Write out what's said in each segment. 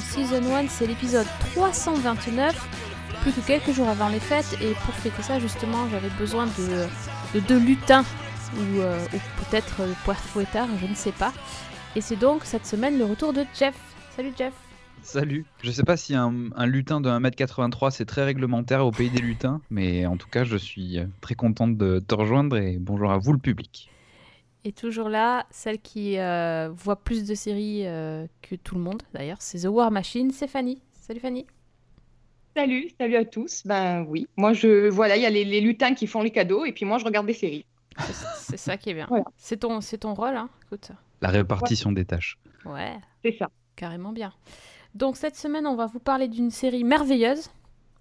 Season 1, c'est l'épisode 329, plus que quelques jours avant les fêtes, et pour fêter ça justement j'avais besoin de, de deux lutins, ou, euh, peut-être euh, poire je ne sais pas. Et c'est donc cette semaine le retour de Jeff. Salut Jeff Salut. Je sais pas si un, un lutin de 1m83 c'est très réglementaire au pays des lutins, mais en tout cas je suis euh, très contente de te rejoindre et bonjour à vous le public. Et toujours là, celle qui euh, voit plus de séries euh, que tout le monde d'ailleurs, c'est The War Machine, c'est Fanny. Salut Fanny Salut, salut à tous. Ben oui, moi je voilà, il y a les, les lutins qui font les cadeaux et puis moi je regarde des séries. C'est- ça qui est bien. Voilà. C'est ton, c'est ton rôle, hein Écoute. La répartition des tâches. Ouais. C'est ça. Carrément bien. Donc cette semaine, on va vous parler d'une série merveilleuse.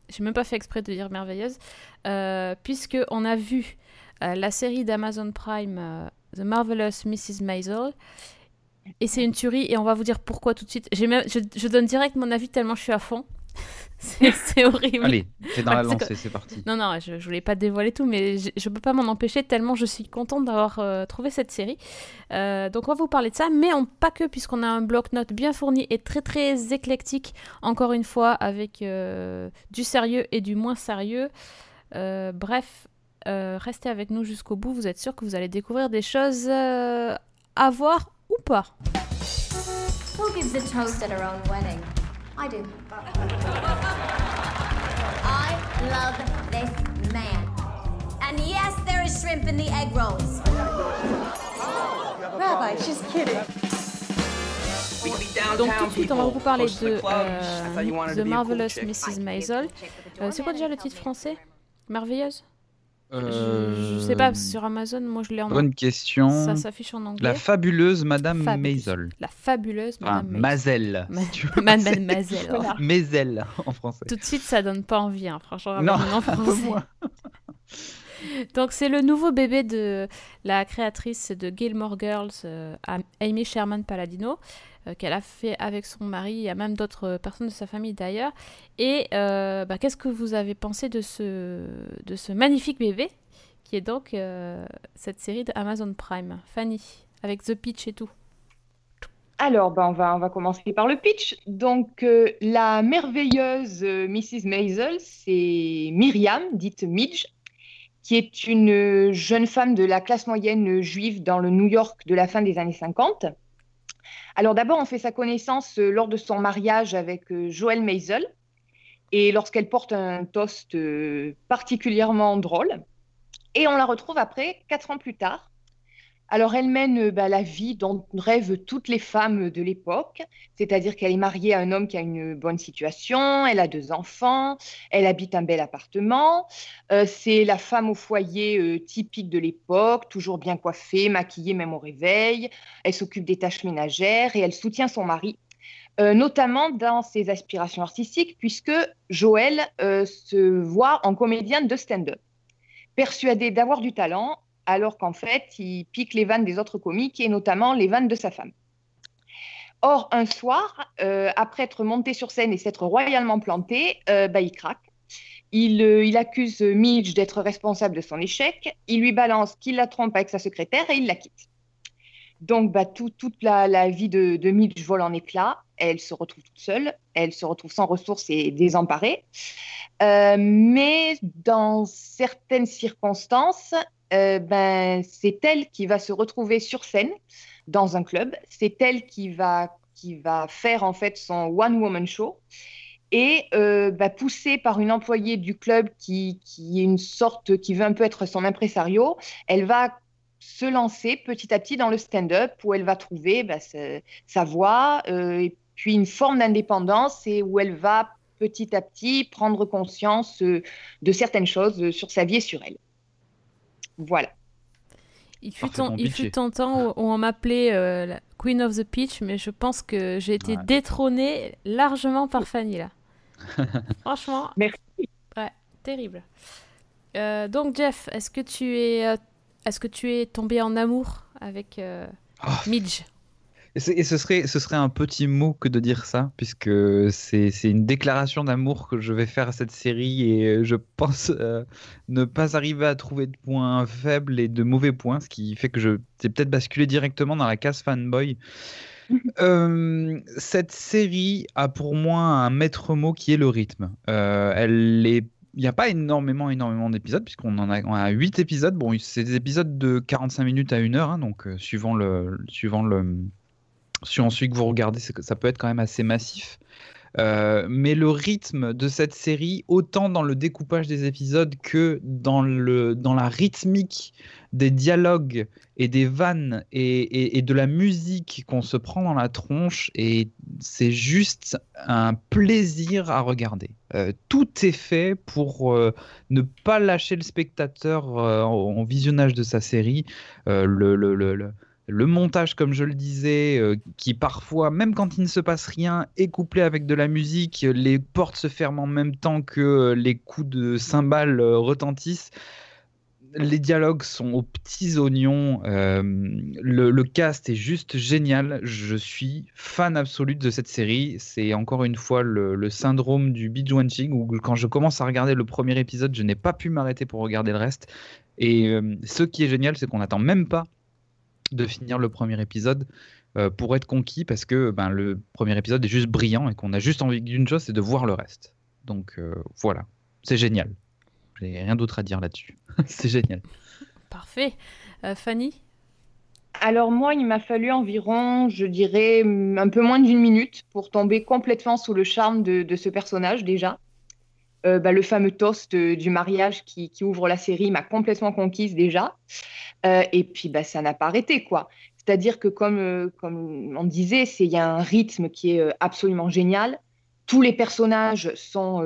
J'ai même pas fait exprès de dire merveilleuse, euh, puisque on a vu euh, la série d'Amazon Prime euh, The Marvelous Mrs. Maisel. Et c'est une tuerie, et on va vous dire pourquoi tout de suite. Même- je, je donne direct mon avis tellement je suis à fond. c'est c'est horrible. Allez, t'es dans la c'est lancée, c'est parti. Non, non, je, je voulais pas dévoiler tout, mais je, je peux pas m'en empêcher tellement je suis contente d'avoir euh, trouvé cette série. Euh, donc on va vous parler de ça, mais on, pas que, puisqu'on a un bloc-notes bien fourni et très très éclectique, encore une fois, avec euh, du sérieux et du moins sérieux. Euh, bref, euh, restez avec nous jusqu'au bout, vous êtes sûr que vous allez découvrir des choses euh, à voir ou pas. Who gives a toast at her own wedding? I do. I love this man. And yes, there is shrimp in the egg rolls. Rabbi, she's kidding. Donc tout de suite, on va vous parler de euh, The Marvelous Mrs. Maisel. Euh, c'est quoi déjà le titre français? Merveilleuse? Je, je sais pas, sur Amazon, moi je l'ai en Euh, Bonne question. Ça s'affiche en anglais. La fabuleuse Madame. Maisel. La fabuleuse Enfin, Madame Maisel. Madame Maisel. Maisel en français. Tout de suite, ça donne pas envie, hein, franchement. Non, peu français. Donc c'est le nouveau bébé de la créatrice de Gilmore Girls, euh, Am- Amy Sherman Palladino, euh, qu'elle a fait avec son mari. A même d'autres personnes de sa famille d'ailleurs. Et euh, bah, qu'est-ce que vous avez pensé de ce, de ce magnifique bébé qui est donc euh, cette série d'Amazon Prime? Fanny, avec The Pitch et tout. Alors, ben, on va, on va commencer par le pitch. Donc, euh, la merveilleuse euh, Mrs. Maisel, c'est Myriam, dite Midge, qui est une euh, jeune femme de la classe moyenne juive dans le New York de la fin des années 50. Alors, d'abord, on fait sa connaissance euh, lors de son mariage avec euh, Joël Maisel, et lorsqu'elle porte un toast euh, particulièrement drôle. Et on la retrouve après, quatre ans plus tard. Alors, elle mène euh, bah, la vie dont rêvent toutes les femmes de l'époque, c'est-à-dire qu'elle est mariée à un homme qui a une bonne situation, elle a deux enfants, elle habite un bel appartement. Euh, c'est la femme au foyer euh, typique de l'époque, toujours bien coiffée, maquillée même au réveil. Elle s'occupe des tâches ménagères et elle soutient son mari, notamment dans ses aspirations artistiques, puisque Joël se voit en comédienne de stand-up. Persuadé d'avoir du talent, alors qu'en fait, il pique les vannes des autres comiques et notamment les vannes de sa femme. Or, un soir, euh, après être monté sur scène et s'être royalement planté, euh, bah, il craque. Il, euh, il accuse Midge d'être responsable de son échec. Il lui balance qu'il la trompe avec sa secrétaire et il la quitte. Donc, bah, tout- toute la, vie de, Midge vole en éclats. Elle se retrouve toute seule. Elle se retrouve sans ressources et désemparée. Mais dans certaines circonstances, euh, ben, c'est elle qui va se retrouver sur scène dans un club. C'est elle qui va, qui va faire en fait son one-woman show. Et euh, bah, poussée par une employée du club qui, qui est une sorte, qui veut un peu être son impresario, elle va se lancer petit à petit dans le stand-up où elle va trouver bah, sa, voix euh, et puis une forme d'indépendance et où elle va petit à petit prendre conscience de certaines choses sur sa vie et sur elle. Voilà. Il fut, un, il fut temps où où on m'appelait euh, la Queen of the Pitch, mais je pense que j'ai été Ouais. détrônée largement par Fanny là. Franchement. Merci. Ouais, terrible. Euh, donc Jeff, est-ce que tu es, euh, est-ce que tu es tombé en amour avec euh, Oh. Midge? Et, ce, serait, ce serait un petit mot que de dire ça, puisque c'est une déclaration d'amour que je vais faire à cette série et je pense euh, ne pas arriver à trouver de points faibles et de mauvais points, ce qui fait que je j'ai peut-être basculé directement dans la case fanboy. Euh, cette série a pour moi un maître mot qui est le rythme. Euh, elle est il n'y a pas énormément, énormément d'épisodes, puisqu'on en a, on a 8 épisodes. Bon, c'est des épisodes de 45 minutes à 1 heure, hein, donc euh, suivant le, suivant le, suivant celui que vous regardez, ça peut être quand même assez massif. Euh, mais le rythme de cette série, autant dans le découpage des épisodes que dans, le, dans la rythmique des dialogues et des vannes et, et- de la musique qu'on se prend dans la tronche, et c'est juste un plaisir à regarder. Euh, tout est fait pour euh, ne pas lâcher le spectateur en, visionnage de sa série. Le- montage, comme je le disais, euh, qui parfois, même quand il ne se passe rien, est couplé avec de la musique, les portes se ferment en même temps que euh, les coups de cymbales euh, retentissent. Les dialogues sont aux petits oignons. le, cast est juste génial. Je suis fan absolu de cette série. C'est encore une fois le, syndrome du binge watching où quand je commence à regarder le premier épisode, je n'ai pas pu m'arrêter pour regarder le reste. Et ce qui est génial, c'est qu'on n'attend même pas de finir le premier épisode euh, pour être conquis parce que ben, le premier épisode est juste brillant et qu'on a juste envie d'une chose, c'est de voir le reste. Donc euh, voilà, c'est génial. J'ai rien d'autre à dire là-dessus. c'est génial. Parfait. Euh, Fanny? Alors moi, il m'a fallu environ, je dirais, un peu moins d'une minute pour tomber complètement sous le charme de, de ce personnage déjà. Euh, bah, le fameux toast euh, du mariage qui, ouvre la série m'a complètement conquise déjà. Euh, et puis, bah, ça n'a pas arrêté, quoi. C'est-à-dire que, comme, comme on disait, il y a un rythme qui est absolument génial. Tous les personnages sont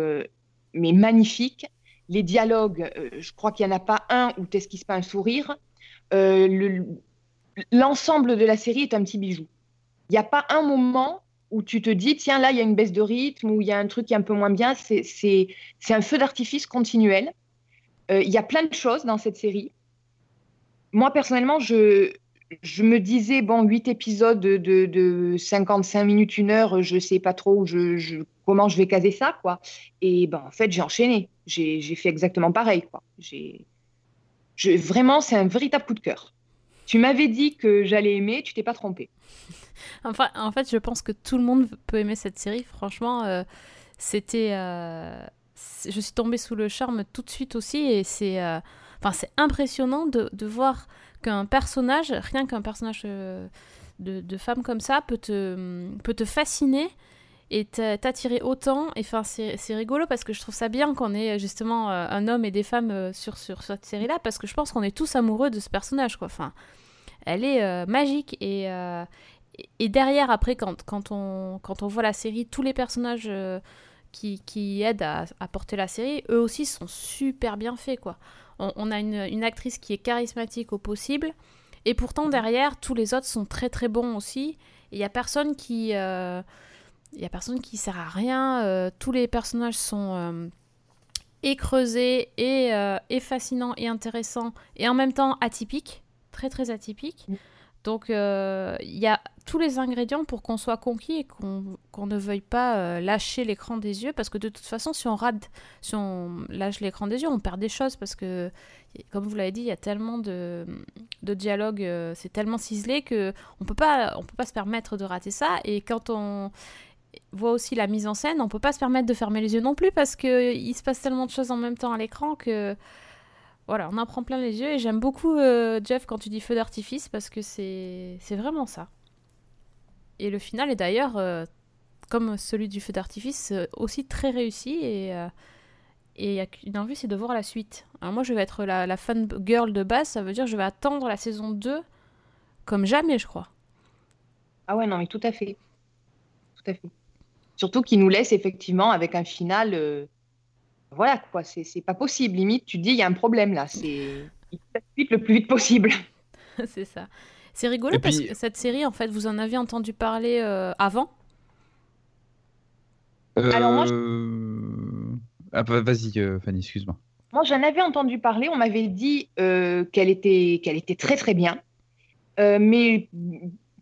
mais magnifiques. Les dialogues, je crois qu'il n'y en a pas un où t'esquisses pas un sourire. Le- l'ensemble de la série est un petit bijou. Il n'y a pas un moment où tu te dis, tiens, là, il y a une baisse de rythme, ou il y a un truc qui est un peu moins bien. C'est- un feu d'artifice continuel. Euh, Il y a plein de choses dans cette série. Moi, personnellement, je, je me disais, bon, 8 épisodes de, de, de 55 minutes, une heure, je sais pas trop je, comment je vais caser ça, quoi. Et ben, en fait, j'ai enchaîné. J'ai fait exactement pareil, quoi. Je- vraiment, c'est un véritable coup de cœur. Tu m'avais dit que j'allais aimer, tu t'es pas trompé. Enfin, en fait, je pense que tout le monde peut aimer cette série. Franchement, euh, c'était. euh, je suis tombée sous le charme tout de suite aussi, et c'est. euh, impressionnant de, voir qu'un personnage, rien qu'un personnage de, femme comme ça, peut te, peut te fasciner et t'a- t'attirer autant. Et c'est rigolo parce que je trouve ça bien qu'on ait justement un homme et des femmes sur, sur cette série-là, parce que je pense qu'on est tous amoureux de ce personnage, quoi. Enfin, elle est euh, magique et. euh, et- derrière, après, quand, quand, on, quand on voit la série, tous les personnages euh, qui, qui aident à, à porter la série, eux aussi sont super bien faits, quoi. On, on a une, une actrice qui est charismatique au possible, et pourtant derrière, tous les autres sont très très bons aussi. Il y a personne qui... il a personne qui sert à rien. euh, tous les personnages sont et creusés, et, et fascinants, et intéressants, et en même temps atypiques. Très très atypiques. Donc euh, il y a tous les ingrédients pour qu'on soit conquis et qu'on qu'on ne veuille pas euh, lâcher l'écran des yeux. Parce que de toute façon si on rate, si on lâche l'écran des yeux, on perd des choses. Parce que comme vous l'avez dit, il y a tellement de, de dialogues, euh, c'est tellement ciselé que on peut pas on peut pas se permettre de rater ça. Et quand on voit aussi la mise en scène, on peut pas se permettre de fermer les yeux non plus parce que il se passe tellement de choses en même temps à l'écran que voilà, on en prend plein les yeux et j'aime beaucoup euh, Jeff quand tu dis feu d'artifice parce que c'est vraiment ça. Et le final est d'ailleurs, euh, comme celui du feu d'artifice, euh, aussi très réussi et euh, et il y a qu'une envie, c'est de voir la suite. Alors moi, je vais être la, la fan girl de base, ça veut dire que je vais attendre la saison 2 comme jamais, je crois. Ah ouais, non, mais tout à fait. Tout à fait. Surtout qu'il nous laisse effectivement avec un final. Euh, Voilà, quoi, c'est c'est pas possible. Limite, tu te dis, il y a un problème là. C'est. Le plus vite possible. c'est ça. C'est rigolo parce que cette série, en fait, vous en avez entendu parler euh, avant? Alors moi, Euh, ah, bah, Vas-y, euh, Fanny, excuse-moi. Moi, j'en avais entendu parler. On m'avait dit euh, qu'elle était, qu'elle était très très bien. Euh, mais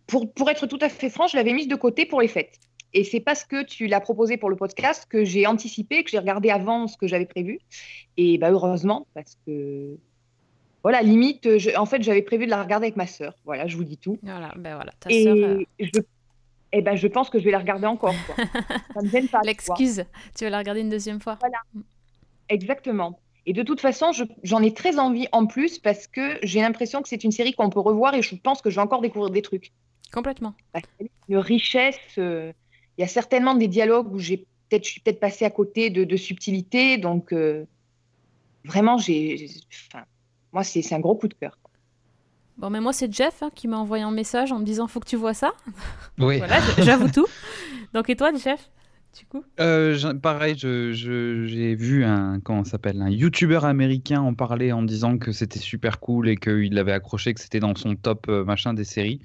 pour, pour être tout à fait franc, je l'avais mise de côté pour les fêtes. Et c'est parce que tu l'as proposé pour le podcast que j'ai anticipé, que j'ai regardé avant ce que j'avais prévu. Et bah, heureusement, parce que voilà, limite, je- en fait, j'avais prévu de la regarder avec ma sœur. Voilà, je vous dis tout. Voilà, ben voilà, ta Et sœur, euh, je, eh ben, je pense que je vais la regarder encore. Quoi. Ça me gêne pas. l'excuse, tu vas la regarder une deuxième fois. Exactement. Et de toute façon, je- j'en ai très envie en plus parce que j'ai l'impression que c'est une série qu'on peut revoir et je pense que je vais encore découvrir des trucs. Complètement. Une richesse. euh, Il y a certainement des dialogues où j'ai peut-être, je suis peut-être passée à côté de, de subtilité. Donc, euh, vraiment, j'ai, j'ai- enfin, moi, c'est un gros coup de cœur. Bon, mais moi, c'est Jeff hein, qui m'a envoyé un message en me disant faut que tu vois ça. Oui. Voilà, j'avoue tout. Donc, et toi, Jeff Du coup? Euh, j'ai- pareil, je- je- j'ai vu un comment s'appelle? Un YouTuber américain en parler en disant que c'était super cool et qu'il l'avait accroché, que c'était dans son top euh, machin des séries.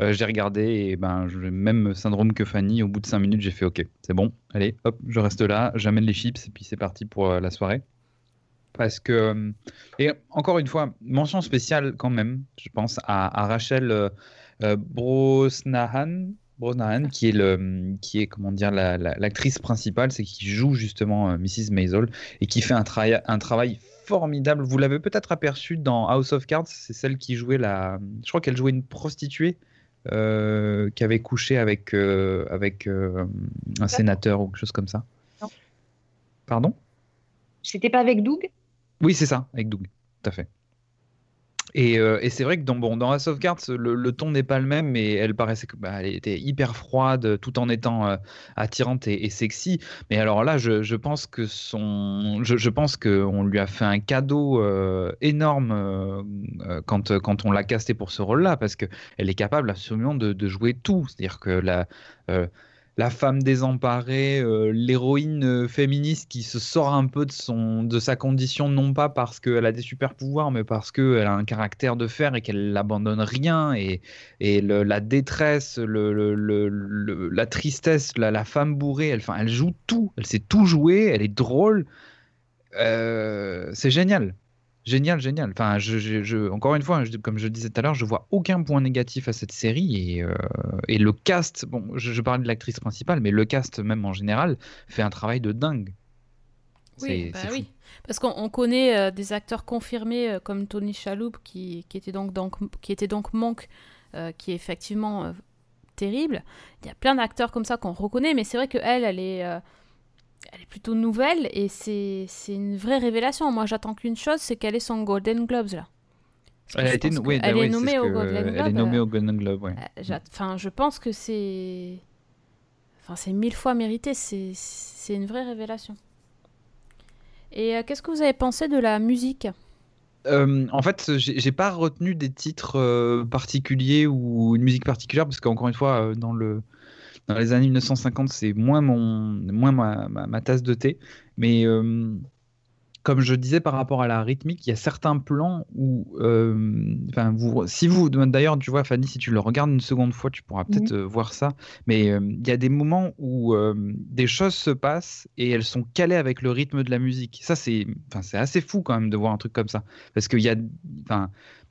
Euh, j'ai regardé et ben même syndrome que Fanny. Au bout de 5 minutes, j'ai fait OK, c'est bon. Allez, hop, je reste là, j'amène les chips et puis c'est parti pour euh, la soirée. Parce que euh, et encore une fois, mention spéciale quand même, je pense à, Rachel Brosnahan, Brosnahan, qui est le, qui est comment dire la- la- l'actrice principale, c'est qui joue justement Mrs. Maisel et qui fait un travail, un travail formidable. Vous l'avez peut-être aperçu dans House of Cards, c'est celle qui jouait la, je crois qu'elle jouait une prostituée qui avait couché avec euh, avec euh, un sénateur ou quelque chose comme ça. Non. Pardon? C'était pas avec Doug? Oui, c'est ça, avec Doug, tout à fait. Et, euh, et c'est vrai que dans, bon, dans House of Cards, le, ton n'est pas le même, mais elle paraissait bah, était hyper froide, tout en étant euh, attirante et, sexy. Mais alors là, je, je pense que son, je, je pense que on lui a fait un cadeau euh, énorme quand, quand on l'a castée pour ce rôle-là, parce que elle est capable absolument de, de jouer tout. C'est-à-dire que la la femme désemparée, euh, l'héroïne euh, féministe qui se sort un peu de, son, de sa condition, non pas parce qu'elle a des super pouvoirs, mais parce qu'elle a un caractère de fer et qu'elle n'abandonne rien. Et, et la détresse, le, la tristesse, la, femme bourrée, elle, elle joue tout. Elle sait tout jouer, elle est drôle. Euh, c'est génial. Génial, génial. Enfin, je, je- je- encore une fois, comme je le disais tout à l'heure, je vois aucun point négatif à cette série et, euh, et le cast. Bon, je, parlais de l'actrice principale, mais le cast même en général fait un travail de dingue. Oui, bah oui. Parce qu'on on connaît euh, des acteurs confirmés euh, comme Tony Shalhoub qui, qui était donc, donc, qui était donc Monk, qui est effectivement terrible. Il y a plein d'acteurs comme ça qu'on reconnaît, mais c'est vrai qu'elle, elle est, euh, elle est plutôt nouvelle et c'est une vraie révélation. Moi, j'attends qu'une chose, c'est qu'elle ait son Golden Globes là. Elle a été oui, elle oui, est nommée ce au Golden Elle est Globe. nommée euh, au Golden Globe, ouais. euh, Enfin, je pense que c'est. Enfin, c'est mille fois mérité. C'est une vraie révélation. Et euh, qu'est-ce que vous avez pensé de la musique? Euh, en fait, j'ai pas retenu des titres euh, particuliers ou une musique particulière parce qu'encore une fois, euh, dans le dans les années 1950, c'est moins mon moins ma, ma- ma tasse de thé. Mais euh, comme je disais par rapport à la rythmique, il y a certains plans où, euh, enfin, vous, si vous, d'ailleurs, tu vois, Fanny, si tu le regardes une seconde fois, tu pourras peut-être euh, voir ça. Mais euh, il y a des moments où euh, des choses se passent et elles sont calées avec le rythme de la musique. Ça, c'est, enfin, c'est assez fou quand même de voir un truc comme ça, parce qu'il y a, enfin.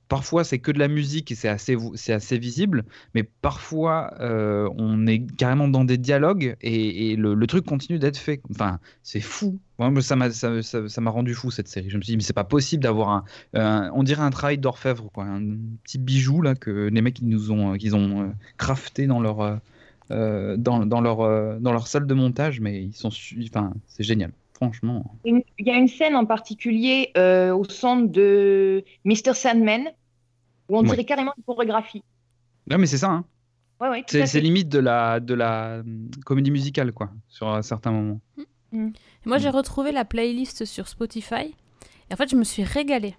Parfois, c'est que de la musique et c'est assez, c'est assez visible, mais parfois, euh, on est carrément dans des dialogues et, le, truc continue d'être fait. Enfin, c'est fou. Ça m'a ça, ça- ça rendu fou cette série. Je me suis dit, mais c'est pas possible d'avoir un, On dirait un travail d'orfèvre, quoi. Un petit bijou là que les mecs ils nous ont, qu'ils ont euh, crafté dans leur, euh, euh, dans, dans, leur, euh, dans leur salle de montage, mais ils sont. Enfin, c'est génial. Franchement. Il y a une scène en particulier euh, au son de Mr. Sandman où on Ouais. dirait carrément une chorégraphie. Non, mais c'est ça, hein. Ouais, ouais, C'est limite de la, de la hum, comédie musicale, quoi, sur un certain moment. Moi, j'ai Mm. retrouvé la playlist sur Spotify. Et en fait, je me suis régalée.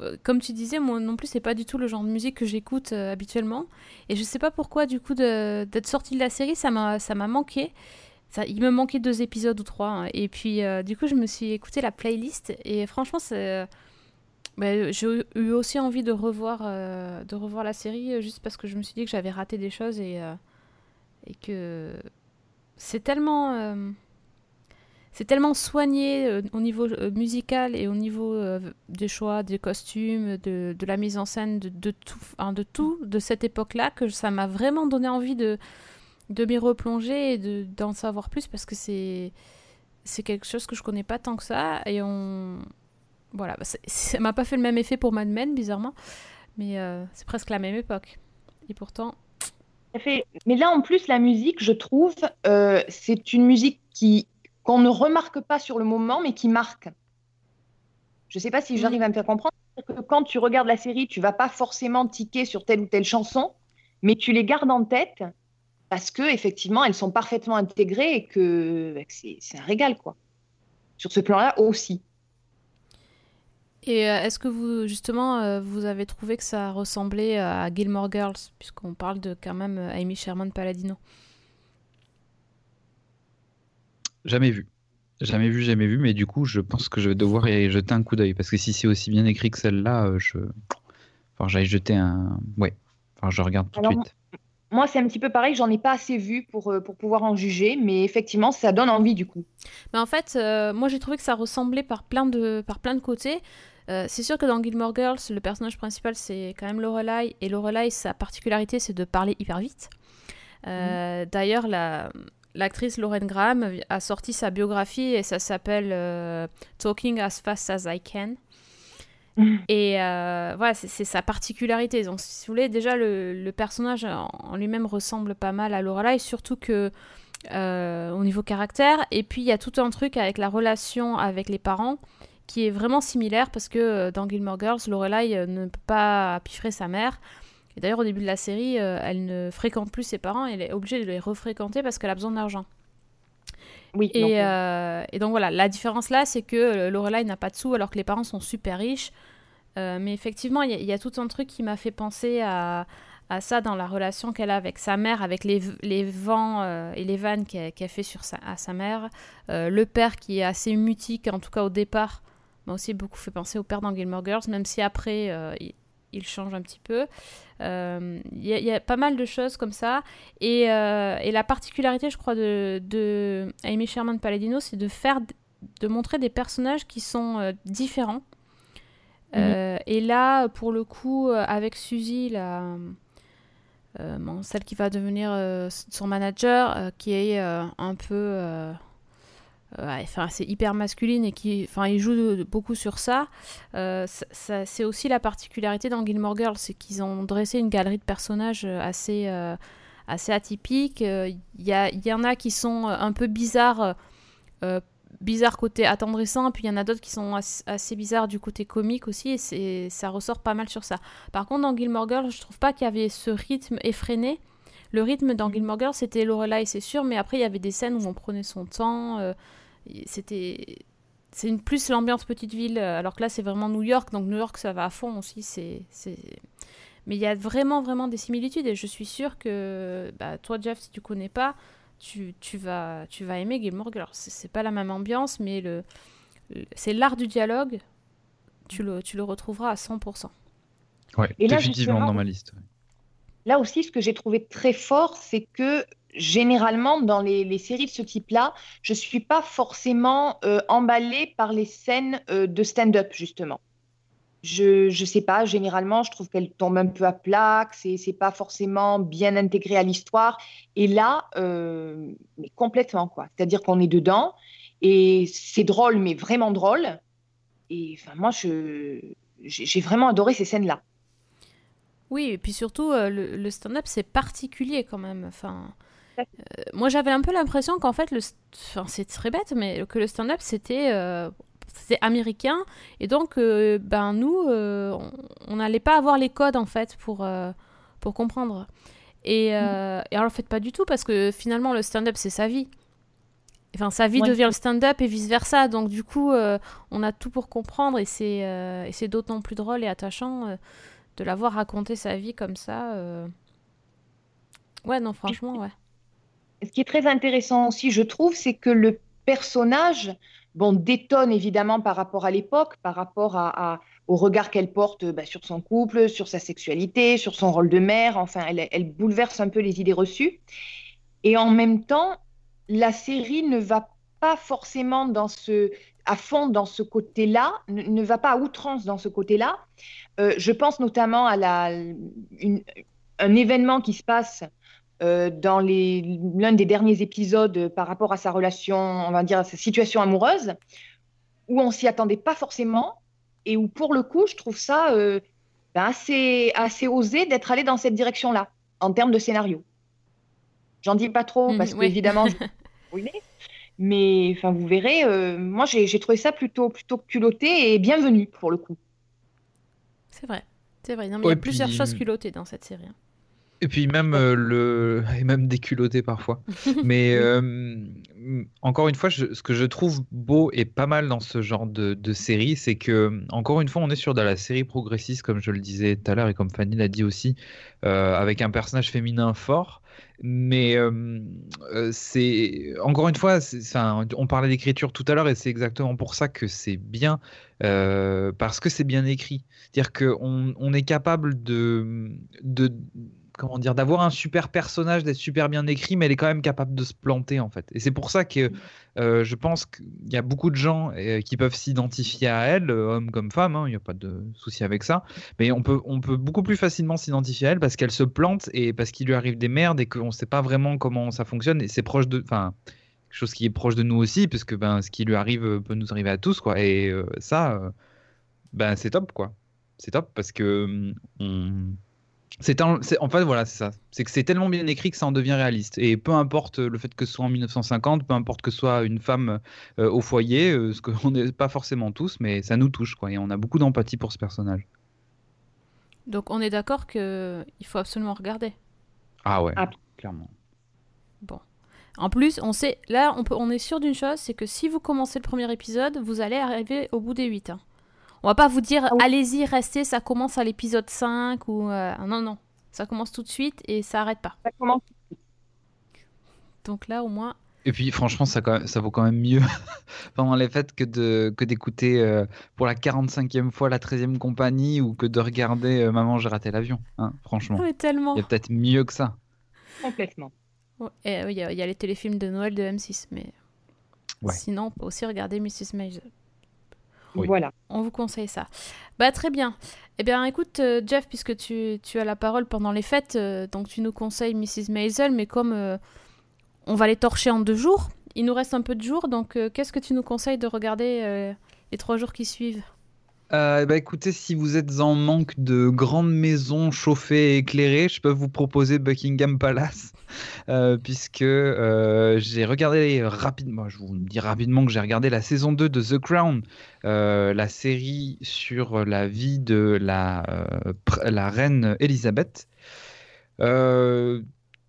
Euh, Comme tu disais, moi non plus, c'est pas du tout le genre de musique que j'écoute euh, habituellement. Et je sais pas pourquoi, du coup, de- d'être sortie de la série, ça m'a ça m'a manqué. Il me manquait deux épisodes ou trois. hein. Et puis, euh, du coup, je me suis écouté la playlist. Et franchement, c'est. bah, j'ai eu aussi envie de revoir, euh, la série, euh, juste parce que je me suis dit que j'avais raté des choses et, euh, que c'est tellement. euh, c'est tellement soigné euh, au niveau euh, musical et au niveau euh, des choix, des costumes, de, la mise en scène, de, tout, de tout de cette époque-là que ça m'a vraiment donné envie de, de m'y replonger et de- d'en savoir plus parce que c'est c'est quelque chose que je connais pas tant que ça et on voilà bah, ça m'a pas fait le même effet pour Mad Men bizarrement mais euh, c'est presque la même époque et pourtant fait. Mais là, en plus, la musique, je trouve, euh, c'est une musique qui qu'on ne remarque pas sur le moment, mais qui marque. Je ne sais pas si j'arrive à me faire comprendre. Que quand tu regardes la série, tu vas pas forcément tiquer sur telle ou telle chanson, mais tu les gardes en tête parce que effectivement, elles sont parfaitement intégrées et que, bah, c'est un régal, quoi. Sur ce plan-là aussi. Et euh, est-ce que vous, justement, euh, vous avez trouvé que ça ressemblait à Gilmore Girls, puisqu'on parle de quand même euh, Amy Sherman Paladino Jamais vu. Jamais vu, jamais vu, mais du coup, je pense que je vais devoir y jeter un coup d'œil. Parce que si c'est aussi bien écrit que celle-là, je. Enfin, j'allais jeter un. Ouais. Enfin, je regarde tout de suite. Moi, c'est un petit peu pareil, j'en ai pas assez vu pour, euh, pour pouvoir en juger, mais effectivement, ça donne envie du coup. Mais en fait, euh, moi j'ai trouvé que ça ressemblait par plein de, par plein de côtés. Euh, c'est sûr que dans Gilmore Girls, le personnage principal c'est quand même Lorelai, et Lorelai, sa particularité c'est de parler hyper vite. Euh, D'ailleurs, la, l'actrice Lauren Graham a sorti sa biographie et ça s'appelle Talking as Fast as I Can. Et euh, voilà, c'est sa particularité. Donc, si vous voulez, déjà, le, personnage en, lui-même ressemble pas mal à Lorelai, surtout que euh, au niveau caractère. Et puis, il y a tout un truc avec la relation avec les parents qui est vraiment similaire parce que euh, dans Gilmore Girls, Lorelai ne peut pas piffrer sa mère. Et d'ailleurs, au début de la série, elle ne fréquente plus ses parents, elle est obligée de les refréquenter parce qu'elle a besoin d'argent. Oui, Et, donc, euh, euh, et donc voilà, la différence là, c'est que euh, Lorelai n'a pas de sous alors que les parents sont super riches. Euh, mais effectivement, il y, a- il y a tout un truc qui m'a fait penser à, à ça dans la relation qu'elle a avec sa mère, avec les, vents euh, et les vannes qu'elle fait sur sa, à sa mère. Le père qui est assez mutique, en tout cas au départ, m'a aussi beaucoup fait penser au père dans Gilmore Girls, même si après il, il change un petit peu. Euh, Il y, a- il y a pas mal de choses comme ça. Et, euh, et la particularité, je crois, de, de Amy Sherman Paladino, c'est de faire, de montrer des personnages qui sont euh, différents. Euh, et là, pour le coup, euh, avec Suzy, la, euh, bon, celle qui va devenir euh, son manager, euh, qui est euh, un peu, euh, euh, enfin, c'est hyper masculine et qui, enfin, il joue de- de- beaucoup sur ça. Euh, ça- ça- c'est aussi la particularité dans Gilmore Girls, c'est qu'ils ont dressé une galerie de personnages euh, assez, euh, assez atypiques. Euh, Il y, a- y en a qui sont euh, un peu bizarres, euh, bizarres côté attendrissant, puis il y en a d'autres qui sont as- assez bizarres du côté comique aussi, et ça ressort pas mal sur ça. Par contre, dans Gilmore Girls, je trouve pas qu'il y avait ce rythme effréné. Le rythme dans Gilmore Girls, c'était Lorelai, c'est sûr, mais après, il y avait des scènes où on prenait son temps. euh, c'était. C'est une plus l'ambiance petite ville, euh, alors que là, c'est vraiment New York, donc New York, ça va à fond aussi. c'est c'est- Mais il y a vraiment, vraiment des similitudes, et je suis sûre que bah, toi, Jeff, si tu connais pas, tu, tu, vas, tu vas aimer Gilmore Girls. C'est c'est pas la même ambiance, mais le, le- c'est l'art du dialogue. Tu le, tu le retrouveras à 100%. Ouais, Et là, définitivement dans ma liste. Là aussi, ce que j'ai trouvé très fort, c'est que généralement, dans les, séries de ce type-là, je ne suis pas forcément euh, emballée par les scènes euh, de stand-up, justement. Je ne sais pas, généralement, je trouve qu'elles tombent un peu à plat, que c'est c'est pas forcément bien intégré à l'histoire. Et là, euh, mais complètement, quoi. C'est-à-dire qu'on est dedans et c'est drôle, mais vraiment drôle. Et enfin, moi, j'ai vraiment adoré ces scènes-là. Oui, et puis surtout, euh, le, le stand-up, c'est particulier quand même. Enfin, moi, j'avais un peu l'impression qu'en fait, le, enfin, c'est très bête, mais que le stand-up, c'était euh, c'était américain. Et donc, euh, ben, nous, euh, on- n'allait pas avoir les codes, en fait, pour, euh, pour comprendre. Et, euh, et alors, en fait, pas du tout, parce que finalement, le stand-up, c'est sa vie. Enfin, sa vie Ouais. devient le stand-up et vice-versa. Donc, du coup, euh, on a tout pour comprendre et c'est euh, et c'est d'autant plus drôle et attachant euh, de l'avoir raconté sa vie comme ça. euh. Ouais, non, franchement, ouais. Ce qui est très intéressant aussi, je trouve, c'est que le personnage, bon, détonne évidemment par rapport à l'époque, par rapport au regard qu'elle porte bah, sur son couple, sur sa sexualité, sur son rôle de mère. Enfin, elle, bouleverse un peu les idées reçues. Et en même temps, la série ne va pas forcément à fond dans ce côté-là, ne, va pas à outrance dans ce côté-là. Euh, je pense notamment à un événement qui se passe euh, dans l'un des derniers épisodes euh, par rapport à sa relation, on va dire à sa situation amoureuse, où on s'y attendait pas forcément et où pour le coup, je trouve ça euh, ben, assez, assez osé d'être allé dans cette direction-là en termes de scénario. J'en dis pas trop Mhm, parce que oui. évidemment, je mais enfin, vous verrez, euh, moi j'ai trouvé ça plutôt, plutôt culotté et bienvenu pour le coup. C'est vrai. C'est vrai. Non, mais il y a plusieurs puis- choses culottées dans cette série. hein. Et puis même euh, le et même déculotté parfois. Mais euh, encore une fois, je- ce que je trouve beau et pas mal dans ce genre de, de série, c'est que encore une fois, on est sur de la série progressiste, comme je le disais tout à l'heure et comme Fanny l'a dit aussi, euh, avec un personnage féminin fort. Mais euh, c'est encore une fois, on parlait d'écriture tout à l'heure et c'est exactement pour ça que c'est bien parce que c'est bien écrit. C'est-à-dire qu'on on est capable de, de comment dire, d'avoir un super personnage, d'être super bien écrit, mais elle est quand même capable de se planter en fait. Et c'est pour ça que euh, je pense qu'il y a beaucoup de gens euh, qui peuvent s'identifier à elle, euh, hommes comme femmes, hein, il n'y a pas de souci avec ça. Mais on peut, on peut beaucoup plus facilement s'identifier à elle parce qu'elle se plante et parce qu'il lui arrive des merdes et qu'on ne sait pas vraiment comment ça fonctionne. Et c'est proche de, enfin, quelque chose qui est proche de nous aussi, parce que ben, ce qui lui arrive peut nous arriver à tous, quoi. Et euh, ça, ben, c'est top, quoi. C'est top parce que on... c'est un- c'est- en fait voilà c'est ça c'est que c'est tellement bien écrit que ça en devient réaliste et peu importe le fait que ce soit en 1950 peu importe que ce soit une femme euh, au foyer euh, ce qu'on n'est pas forcément tous mais ça nous touche quoi et on a beaucoup d'empathie pour ce personnage Donc on est d'accord que il faut absolument regarder. ah ouais Ah. clairement En plus, on sait, là, on, peut, on est sûr d'une chose, c'est que si vous commencez le premier épisode, vous allez arriver au bout des 8. hein. On va pas vous dire, Ah oui. allez-y, restez, ça commence à l'épisode 5 ou... euh, non, non, ça commence tout de suite et ça arrête pas. Ça commence Donc là, au moins, et puis franchement ça, ça vaut quand même mieux pendant les fêtes que de que d'écouter euh, pour la 45e fois la 13e compagnie ou que de regarder euh, Maman j'ai raté l'avion hein, franchement mais tellement. il y a peut-être mieux que ça complètement. Ouais, euh, Il y, a- il y a les téléfilms de Noël de M6, mais Ouais. sinon, on peut aussi regarder Mrs. Maisel. Oui. Voilà. On vous conseille ça. Bah très bien. Eh bien écoute euh, Jeff, puisque tu, tu as la parole pendant les fêtes, euh, donc tu nous conseilles Mrs. Maisel, mais comme euh, on va les torcher en deux jours, il nous reste un peu de jours, donc euh, qu'est-ce que tu nous conseilles de regarder euh, les trois jours qui suivent? Euh, bah écoutez, si vous êtes en manque de grandes maisons chauffées et éclairées, je peux vous proposer Buckingham Palace, euh, puisque euh, j'ai regardé rapidement, je vous dis rapidement que j'ai regardé la saison 2 de The Crown, la série sur la vie de la, reine Elisabeth.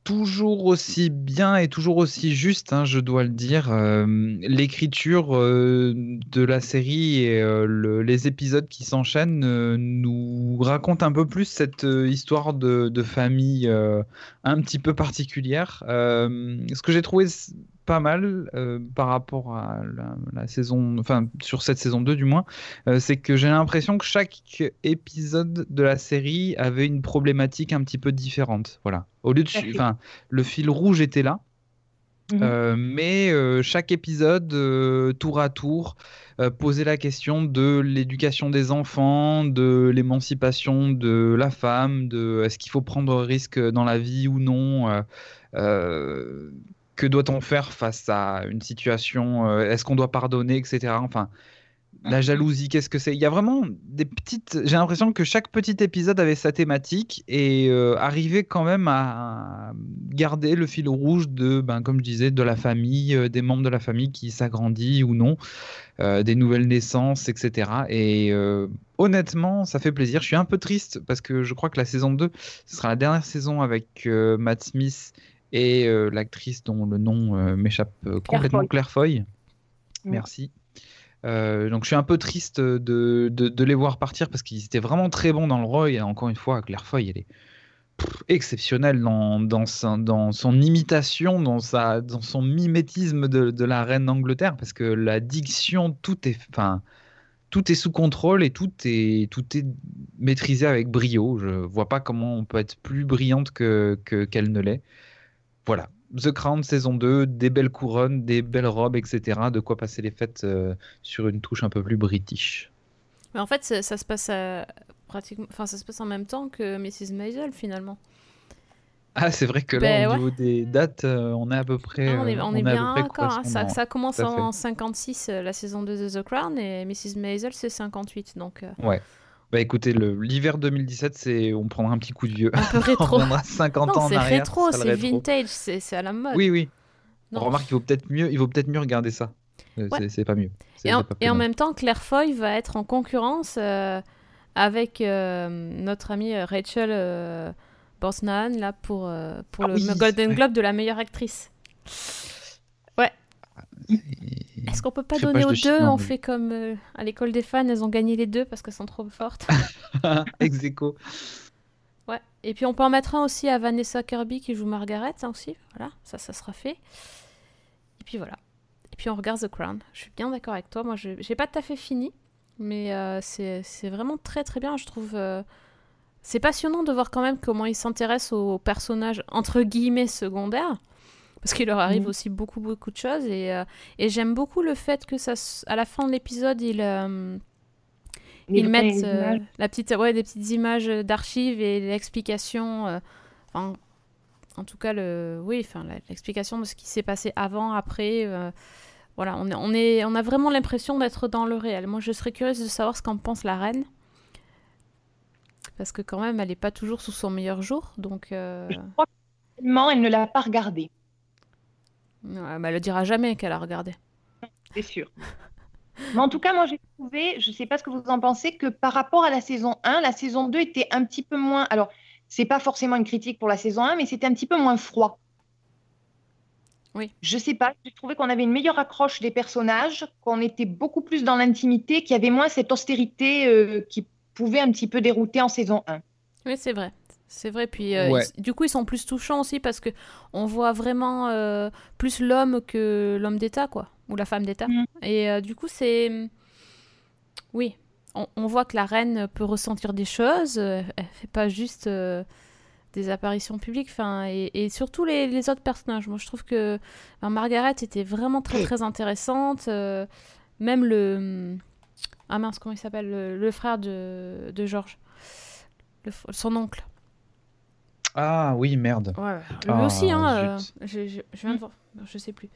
Toujours aussi bien et toujours aussi juste, hein, je dois le dire. Euh, L'écriture euh, de la série et euh, le- les épisodes qui s'enchaînent nous racontent un peu plus cette histoire de, de famille un petit peu particulière. Ce que j'ai trouvé pas mal euh, par rapport à la, la saison, enfin sur cette saison 2 du moins, euh, c'est que j'ai l'impression que chaque épisode de la série avait une problématique un petit peu différente. Voilà. Au lieu de, enfin, le fil rouge était là. Mhm. Euh, mais chaque épisode, tour à tour, posait la question de l'éducation des enfants, de l'émancipation de la femme, de est-ce qu'il faut prendre risque dans la vie ou non, euh, que doit-on faire face à une situation, euh, est-ce qu'on doit pardonner, etc. Enfin, la jalousie, qu'est-ce que c'est? Il y a vraiment des petites. J'ai l'impression que chaque petit épisode avait sa thématique et euh, arrivait quand même à garder le fil rouge de, ben, comme je disais, de la famille, euh, des membres de la famille qui s'agrandit ou non, euh, des nouvelles naissances, etc. Et honnêtement, ça fait plaisir. Je suis un peu triste parce que je crois que la saison 2, ce sera la dernière saison avec Matt Smith et euh, l'actrice dont le nom euh, m'échappe euh, complètement, Foy. Claire Foy. Mm. Merci. Euh, donc je suis un peu triste de, de, de les voir partir parce qu'ils étaient vraiment très bons dans le rôle. Et encore une fois, Claire Foy, elle est pff, exceptionnelle dans, dans, son, dans son imitation, dans, sa, dans son mimétisme de, de la reine d'Angleterre parce que la diction, tout est, enfin, tout est sous contrôle et tout est, tout est maîtrisé avec brio. Je vois pas comment on peut être plus brillante que, que, qu'elle ne l'est. Voilà. The Crown saison 2, des belles couronnes, des belles robes, etc. De quoi passer les fêtes euh, sur une touche un peu plus british. Mais en fait, ça, ça se passe à- pratiquement, enfin, ça se passe en même temps que Mrs. Maisel finalement. Ah, c'est vrai que là, Ben au ouais. niveau des dates, euh, on est à peu près. Ah, on est, euh, on est bien d'accord. hein. Ça, commence en 56, euh, la saison 2 de The Crown, et Mrs. Maisel, c'est 58. Donc, euh, Bah écoutez, l'hiver 2017, c'est on prendra un petit coup de vieux. un peu on rétro. reviendra 50 ans en c'est rétro, c'est rétro. vintage, c'est à la mode. Oui, oui. Non. On remarque qu'il vaut peut-être mieux, il vaut peut-être mieux regarder ça. Euh, Ouais. c'est- pas mieux. Et en, pas plus et en mal. même temps, Claire Foy va être en concurrence euh, avec euh, notre amie Rachel euh, là pour, pour Ah le oui, Golden. Globe de la meilleure actrice. Est-ce qu'on peut pas donner aux deux On fait comme euh, à l'école des fans, elles ont gagné les deux parce qu'elles sont trop fortes. Ex aequo. Ouais. Et puis on peut en mettre un aussi à Vanessa Kirby qui joue Margaret hein, aussi. Voilà, ça, ça sera fait. Et puis voilà. Et puis on regarde The Crown. Je suis bien d'accord avec toi. Moi, je j'ai pas tout à fait fini, mais euh, c'est c'est vraiment très très bien. Je trouve. euh, C'est passionnant de voir quand même comment ils s'intéressent aux personnages entre guillemets secondaires. Parce qu'il leur arrive Mhm. aussi beaucoup beaucoup de choses et, euh, et j'aime beaucoup le fait que ça à la fin de l'épisode ils euh, ils mettent euh, la petite, ouais, des petites images d'archives et l'explication. enfin, en tout cas, le, oui, l'explication de ce qui s'est passé avant, après. voilà, on, est, on, est, on a vraiment l'impression d'être dans le réel. Moi, je serais curieuse de savoir ce qu'en pense la reine. Parce que, quand même, elle n'est pas toujours sous son meilleur jour. Donc, euh, Je crois ne l'a pas regardé, elle ne dira jamais qu'elle a regardé. c'est sûr. Mais en tout cas, moi j'ai trouvé, je ne sais pas ce que vous en pensez, que par rapport à la saison 1, la saison 2 était un petit peu moins. Alors, c'est pas forcément une critique pour la saison 1, mais c'était un petit peu moins froid. Oui. Je sais pas, j'ai trouvé qu'on avait une meilleure accroche des personnages, qu'on était beaucoup plus dans l'intimité, qu'il y avait moins cette austérité euh, qui pouvait un petit peu dérouter en saison 1. Oui, c'est vrai. C'est vrai. Puis, euh, Ouais. ils- du coup, ils sont plus touchants aussi parce que on voit vraiment euh, plus l'homme que l'homme d'État, quoi, ou la femme d'État. Mm. Et euh, du coup, c'est. Oui. On, on voit que la reine peut ressentir des choses. Elle fait pas juste euh, des apparitions publiques. Enfin, et, et surtout les, les autres personnages. Moi, je trouve que Margaret était vraiment très, très intéressante. euh, même le. Ah mince, comment il s'appelle le, le frère de, de George. Le f- son oncle. Ah oui, merde. Ouais, lui Ah, aussi, hein. euh, je, je- je viens de voir. Je sais plus.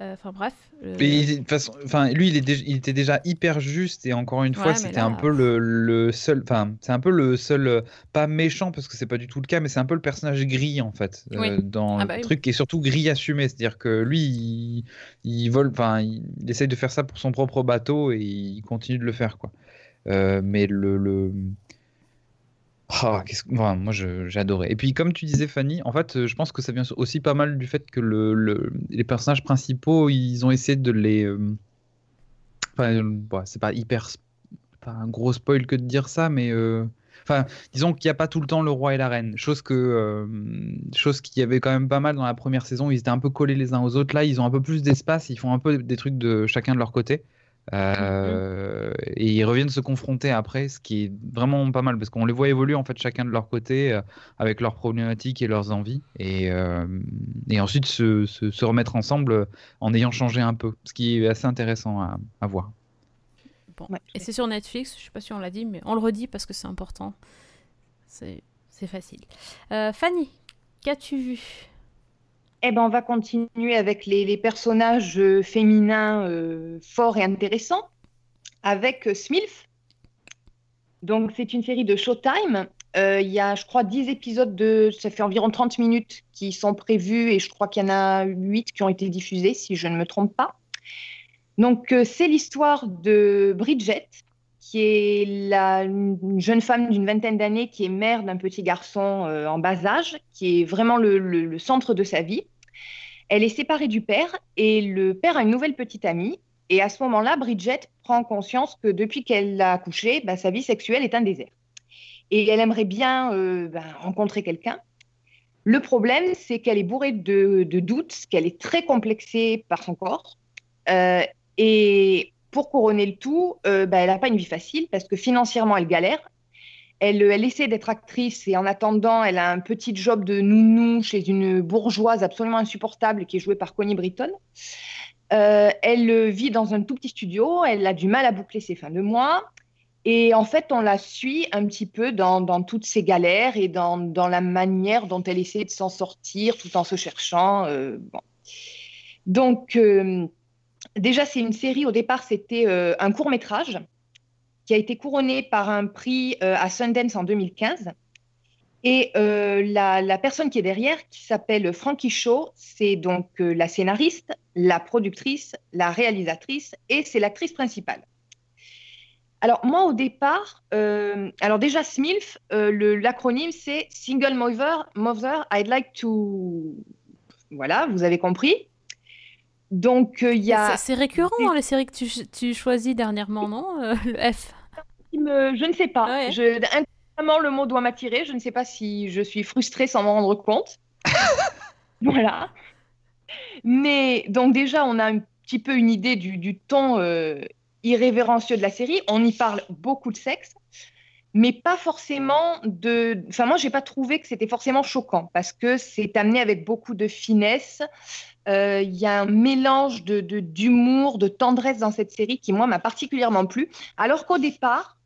Euh, Enfin bref. Mais il- de toute façon, enfin, lui, il, est déjà- il était déjà hyper juste et encore une fois, Ouais, c'était là- un peu le, le seul, enfin, c'est un peu le seul, euh, pas méchant parce que c'est pas du tout le cas, mais c'est un peu le personnage gris en fait euh, dans Ah le bah oui. truc et surtout gris assumé, c'est-à-dire que lui, il, il vole, enfin, il, il essaye de faire ça pour son propre bateau et il continue de le faire quoi. Euh, mais le, le... Ah, moi j'ai adoré. Et puis comme tu disais Fanny, en fait euh, je pense que ça vient aussi pas mal du fait que le, le- les personnages principaux ils ont essayé de les... euh, euh, c'est pas hyper... Pas un gros spoil que de dire ça, mais... disons qu'il n'y a pas tout le temps le roi et la reine. Chose que, chose qu'il y avait quand même pas mal dans la première saison. Ils étaient un peu collés les uns aux autres. Là, ils ont un peu plus d'espace. Ils font un peu des trucs de chacun de leur côté. Euh, et ils reviennent se confronter après, ce qui est vraiment pas mal parce qu'on les voit évoluer en fait chacun de leur côté euh, avec leurs problématiques et leurs envies et, euh, et ensuite se, se- se remettre ensemble en ayant changé un peu, ce qui est assez intéressant à, à voir. bon. Ouais, Et c'est sur Netflix. Je sais pas si on l'a dit, mais on le redit parce que c'est important. C'est c'est facile. Euh, Fanny, qu'as-tu vu? Eh ben, on va continuer avec les, personnages euh, féminins euh, forts et intéressants, avec euh, Smilf. Donc, c'est une série de Showtime. Il y a, je crois, 10 épisodes de. Ça fait environ 30 minutes qui sont prévus et je crois qu'il y en a 8 qui ont été diffusés, si je ne me trompe pas. Donc, c'est l'histoire de Bridget, qui est la, une jeune femme d'une vingtaine d'années qui est mère d'un petit garçon en bas âge, qui est vraiment le centre de sa vie. Elle est séparée du père et le père a une nouvelle petite amie. Et à ce moment-là, Bridget prend conscience que depuis qu'elle a accouché, bah, sa vie sexuelle est un désert. Et elle aimerait bien euh, bah, rencontrer quelqu'un. Le problème, c'est qu'elle est bourrée de, doutes, qu'elle est très complexée par son corps. Euh, et pour couronner le tout, euh, bah, elle n'a pas une vie facile parce que financièrement, elle galère. Elle, elle essaie d'être actrice et en attendant, elle a un petit job de nounou chez une bourgeoise absolument insupportable qui est jouée par Connie Britton. Euh, elle vit dans un tout petit studio, elle a du mal à boucler ses fins de mois. Et en fait, on la suit un petit peu dans, toutes ses galères et dans, la manière dont elle essaie de s'en sortir tout en se cherchant. Euh. Donc, euh, déjà, c'est une série, au départ, c'était euh, un court métrage qui a été couronné par un prix euh, à Sundance en 2015. Et euh, la, personne qui est derrière, qui s'appelle Frankie Shaw, c'est donc euh, la scénariste, la productrice, la réalisatrice et c'est l'actrice principale. Alors moi au départ, alors déjà SMILF, l'acronyme c'est Single Mother, Mother, I'd like to... Voilà, vous avez compris. Donc il y a... C'est récurrent dans les séries que tu, tu choisis dernièrement, non Le F? Je ne sais pas. Ouais. Je, le mot doit m'attirer. Je ne sais pas si je suis frustrée sans m'en rendre compte. voilà. Mais donc déjà, on a un petit peu une idée du, du ton euh, irrévérencieux de la série. On y parle beaucoup de sexe, mais pas forcément de... Enfin, moi, j'ai pas trouvé que c'était forcément choquant parce que c'est amené avec beaucoup de finesse. Il euh, y a un mélange de, d'humour, de, tendresse dans cette série qui, moi, m'a particulièrement plu. Alors qu'au départ,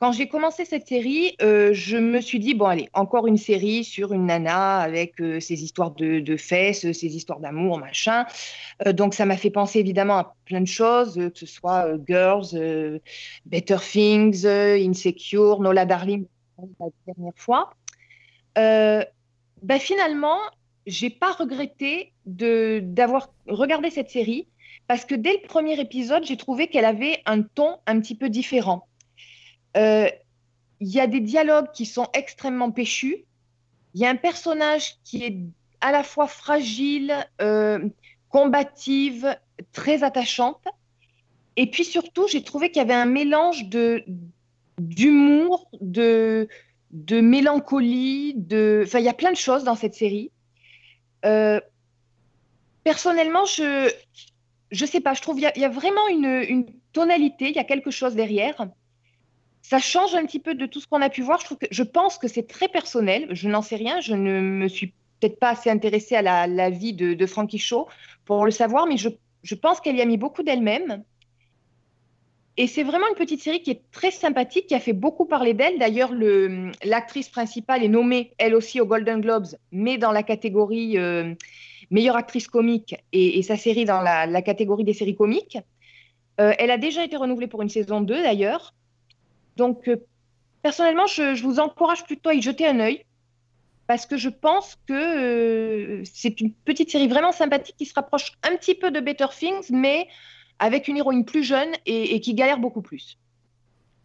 quand j'ai commencé cette série, euh, je me suis dit, bon, allez, encore une série sur une nana avec euh, ses histoires de, fesses, ses histoires d'amour, machin. Donc, ça m'a fait penser évidemment à plein de choses, que ce soit Girls, Better Things, Insecure, Nola Darling, la dernière fois. Ben, finalement, j'ai pas regretté d'avoir regardé cette série parce que dès le premier épisode, j'ai trouvé qu'elle avait un ton un petit peu différent. Il euh, y a des dialogues qui sont extrêmement péchus. Il y a un personnage qui est à la fois fragile, euh, combative, très attachante. Et puis surtout, j'ai trouvé qu'il y avait un mélange de d'humour, de, de mélancolie, de... Enfin, il y a plein de choses dans cette série. Euh, personnellement, je je sais pas, je trouve qu'il y, a vraiment une, tonalité, il y a quelque chose derrière ça change un petit peu de tout ce qu'on a pu voir. Je, que, je pense que c'est très personnel. Je n'en sais rien. Je ne me suis peut-être pas assez intéressée à la, la vie de, de, Frankie Shaw pour le savoir, mais je, je pense qu'elle y a mis beaucoup d'elle-même. Et c'est vraiment une petite série qui est très sympathique, qui a fait beaucoup parler d'elle. D'ailleurs, l'actrice principale est nommée, elle aussi, aux Golden Globes, mais dans la catégorie euh, meilleure actrice comique et, sa série dans la, catégorie des séries comiques. Euh, elle a déjà été renouvelée pour une saison 2, d'ailleurs. Donc, euh, personnellement, je, je, vous encourage plutôt à y jeter un œil parce que je pense que c'est une petite série vraiment sympathique qui se rapproche un petit peu de Better Things, mais avec une héroïne plus jeune et, et qui galère beaucoup plus.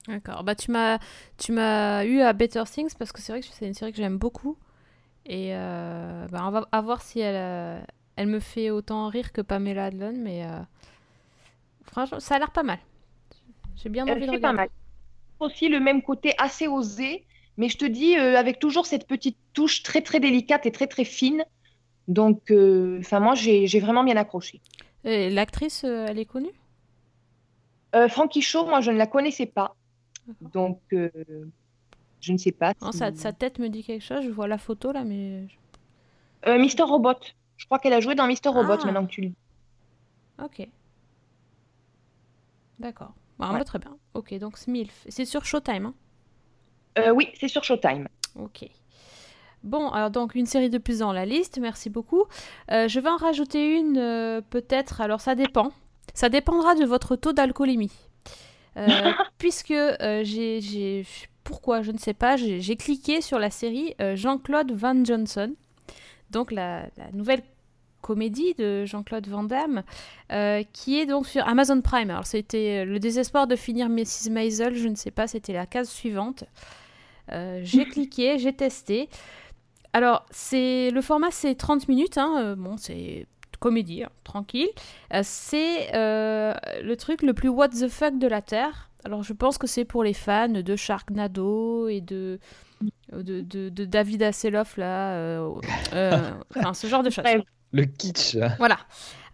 D'accord. Bah tu m'as tu m'as eu à Better Things parce que c'est vrai que c'est une série que j'aime beaucoup et euh, bah on va à voir si elle euh, elle me fait autant rire que Pamela Adlon, mais euh, franchement ça a l'air pas mal. J'ai bien envie de regarder. Pas mal aussi le même côté assez osé, mais je te dis, euh, avec toujours cette petite touche très très délicate et très très fine. Donc, enfin moi, j'ai vraiment bien accroché. L'actrice, euh, elle est connue? Euh, Frankie Shaw, moi, je ne la connaissais pas. Donc, euh, je ne sais pas. Non, sa, sa, tête me dit quelque chose. Je vois la photo là, mais. Mister Robot. Je crois qu'elle a joué dans Mister Robot ah. maintenant que tu le dis. Ok. D'accord. Bah, ouais. Très bien. Ok, donc Smilf. C'est sur Showtime hein? Oui, c'est sur Showtime. Ok. Bon, alors donc une série de plus dans la liste, merci beaucoup. Euh, je vais en rajouter une euh, peut-être, alors ça dépend. Ça dépendra de votre taux d'alcoolémie. Euh, puisque j'ai... Pourquoi Je ne sais pas. J'ai cliqué sur la série Jean-Claude Van Johnson. Donc la, la nouvelle comédie de Jean-Claude Van Damme, euh, qui est donc sur Amazon Prime. Alors c'était le désespoir de finir Mrs. Maisel, je ne sais pas, c'était la case suivante. Euh, j'ai cliqué, j'ai testé. Alors c'est le format c'est 30 minutes, hein, euh, bon c'est comédie, hein, tranquille. Euh, c'est euh, le truc le plus what the fuck de la Terre. Alors je pense que c'est pour les fans de Sharknado et de de, de, de David Hasselhoff là, enfin ce genre de choses. Le kitsch. Voilà.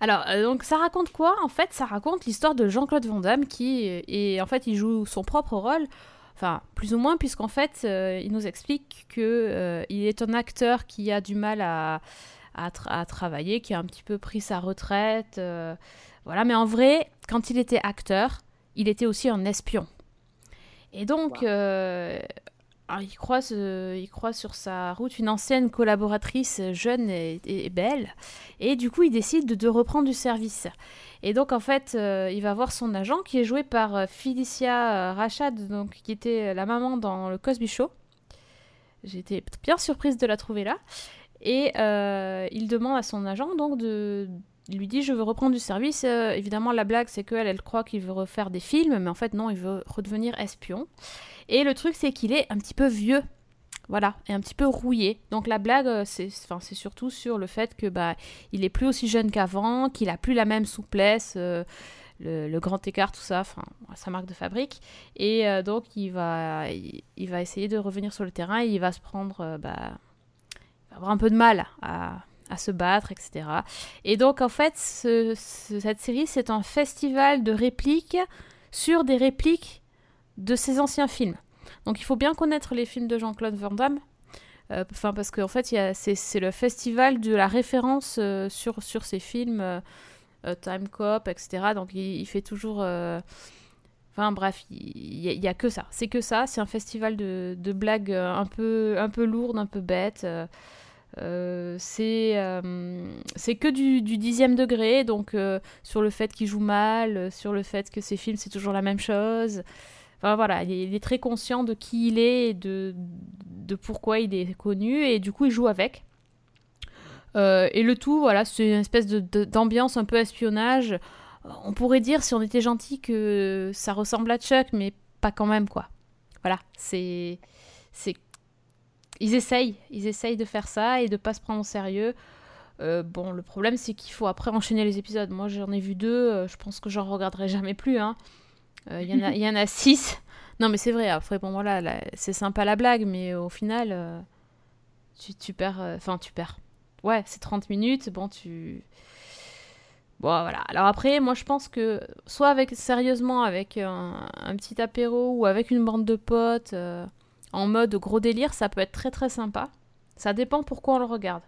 Alors, euh, donc ça raconte quoi? En fait, ça raconte l'histoire de Jean-Claude Van Damme qui, et en fait, il joue son propre rôle Enfin, plus ou moins, puisqu'en fait, euh, il nous explique que euh, il est un acteur qui a du mal à, à, tra- à travailler, qui a un petit peu pris sa retraite. euh, voilà, mais en vrai, quand il était acteur, il était aussi un espion. Et donc, alors, il, croise, euh, il sur sa route une ancienne collaboratrice jeune et, belle. Et du coup, il décide de, reprendre du service. Et donc, en fait, euh, il va voir son agent qui est joué par euh, Felicia Rachad, donc, qui était la maman dans le Cosby Show. J'étais bien surprise de la trouver là. Et il demande à son agent donc de. Il lui dit Je veux reprendre du service. Évidemment, la blague, c'est qu'elle, elle croit qu'il veut refaire des films, mais en fait, non, il veut redevenir espion. Et le truc, c'est qu'il est un petit peu vieux. Voilà, et un petit peu rouillé. Donc la blague, euh, c'est enfin, surtout sur le fait que bah, il est plus aussi jeune qu'avant, qu'il a plus la même souplesse, euh, le, grand écart, tout ça, enfin, sa marque de fabrique. Et euh, donc il va, il, va essayer de revenir sur le terrain et il va se prendre, bah, il va avoir un peu de mal à, se battre, etc. Et donc en fait, ce- ce- cette série, c'est un festival de répliques sur des répliques de ses anciens films. Donc il faut bien connaître les films de Jean-Claude Van Damme. Euh, Enfin, parce qu'en fait, y a- c'est le festival de la référence euh, sur, sur ces films, euh, euh, Time Cop, etc. Donc il, fait toujours. Enfin bref, il n'y a, que ça. C'est que ça. C'est un festival de, blagues un peu, un peu lourdes, un peu bêtes. c'est que du, dixième degré, donc sur le fait qu'il joue mal, sur le fait que ses films c'est toujours la même chose. Voilà, il est, très conscient de qui il est et de, de pourquoi il est connu, et du coup il joue avec. Euh, et le tout, voilà, c'est une espèce d'ambiance un peu espionnage. On pourrait dire, si on était gentil, que ça ressemble à Chuck, mais pas quand même, quoi. Voilà, c'est. c'est ils essayent, ils essayent de faire ça et de pas se prendre au sérieux. Euh, bon, le problème c'est qu'il faut après enchaîner les épisodes. Moi j'en ai vu deux, euh, je pense que j'en regarderai jamais plus. hein. Euh, Il y, en a- six. Non mais c'est vrai, après bon là, c'est sympa la blague, mais au final, euh, tu, perds... euh, Enfin tu perds. Ouais, c'est 30 minutes, bon tu... Bon voilà, alors après moi je pense que soit avec sérieusement avec un, petit apéro ou avec une bande de potes en mode gros délire, ça peut être très très sympa. Ça dépend pourquoi on le regarde.